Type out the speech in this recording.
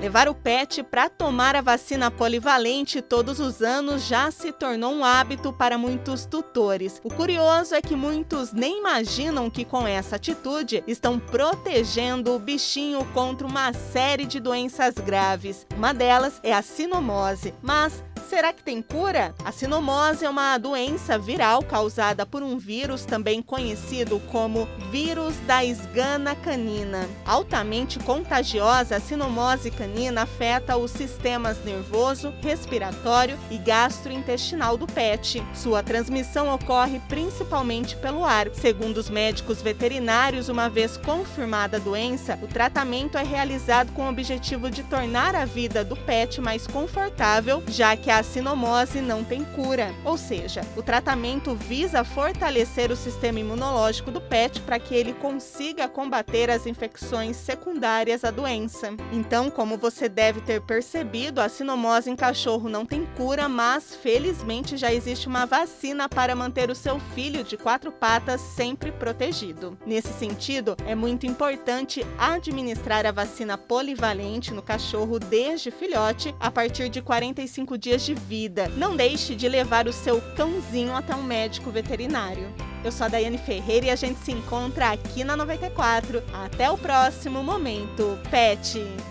Levar o pet para tomar a vacina polivalente todos os anos já se tornou um hábito para muitos tutores. O curioso é que muitos nem imaginam que com essa atitude estão protegendo o bichinho contra uma série de doenças graves. Uma delas é a sinomose, mas Será que tem cura? A sinomose é uma doença viral causada por um vírus também conhecido como vírus da esgana canina. Altamente contagiosa, a sinomose canina afeta os sistemas nervoso, respiratório e gastrointestinal do pet. Sua transmissão ocorre principalmente pelo ar. Segundo os médicos veterinários, uma vez confirmada a doença, o tratamento é realizado com o objetivo de tornar a vida do pet mais confortável, já que a a sinomose não tem cura, ou seja, o tratamento visa fortalecer o sistema imunológico do pet para que ele consiga combater as infecções secundárias à doença. Então, como você deve ter percebido, a sinomose em cachorro não tem cura, mas felizmente já existe uma vacina para manter o seu filho de quatro patas sempre protegido. Nesse sentido, é muito importante administrar a vacina polivalente no cachorro desde filhote a partir de 45 dias de de vida. Não deixe de levar o seu cãozinho até um médico veterinário. Eu sou a Daiane Ferreira e a gente se encontra aqui na 94. Até o próximo momento, Pet!